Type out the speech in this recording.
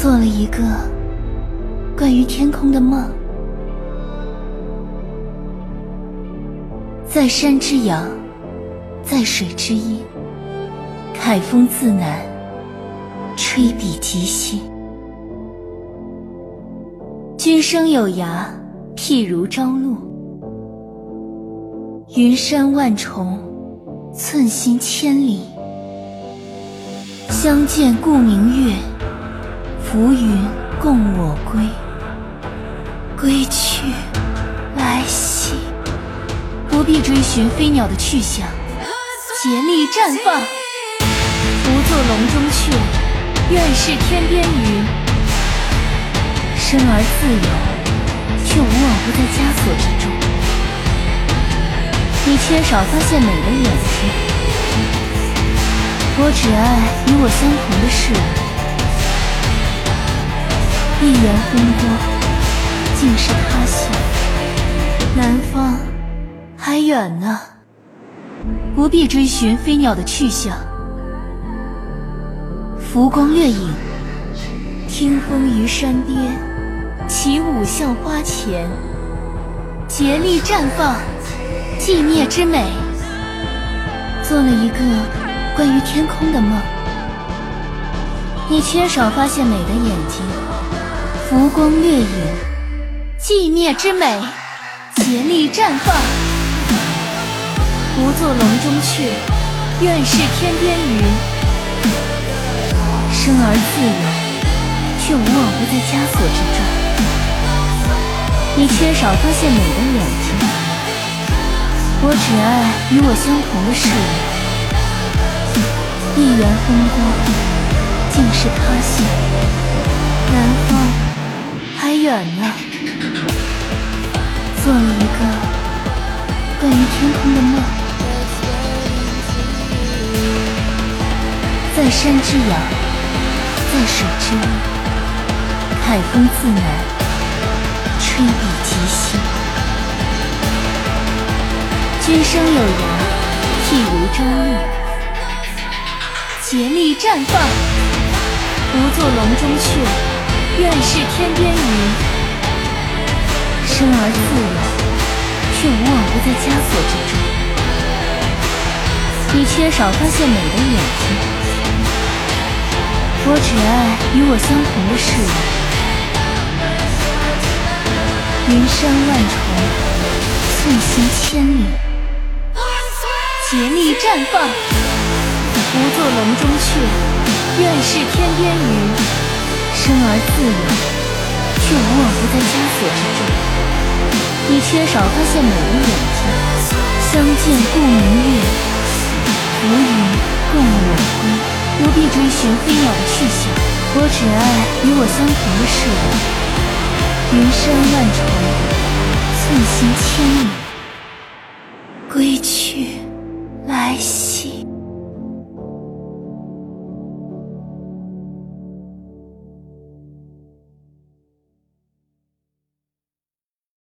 做了一个关于天空的梦，在山之阳，在水之阴，凯风自南，吹笔即兴。君生有涯，譬如朝露；云山万重，寸心千里。相见故明月，浮云共我归。归去，来兮，不必追寻飞鸟的去向，竭力绽放。不做笼中雀，愿是天边云。生而自由，却无往不在枷锁之中。你缺少发现美的眼睛，我只爱与我相同的事物。一园风光，尽是他乡。南方还远呢，不必追寻飞鸟的去向。浮光掠影，听风于山巅。起舞向花前，竭力绽放寂灭之美。做了一个关于天空的梦，你缺少发现美的眼睛。浮光掠影，寂灭之美，竭力绽放。不做笼中雀，愿是天边云。生而自由，却无往不在枷锁之中。你缺少发现美的眼睛，我只爱与我相同的事物。一园风光，尽是他乡。远呢，做了一个关于天空的梦，在山之阳，在水之阴，海风自南。挥笔即兴，君生有涯，譬如朝露，竭力绽放。不做笼中雀，愿是天边云。生而自由，却无往不在枷锁之中。你缺少发现美的眼睛，我只爱与我相同的事物。云山万重，寸心千里，竭力绽放。不做笼中雀，愿是天边云。生而自由，却无往不在枷锁之中。你缺少发现美的眼睛。相见故明月，浮云共我归。不必追寻飞鸟的去向，我只爱与我相同的事物。云山万重，寸心千里，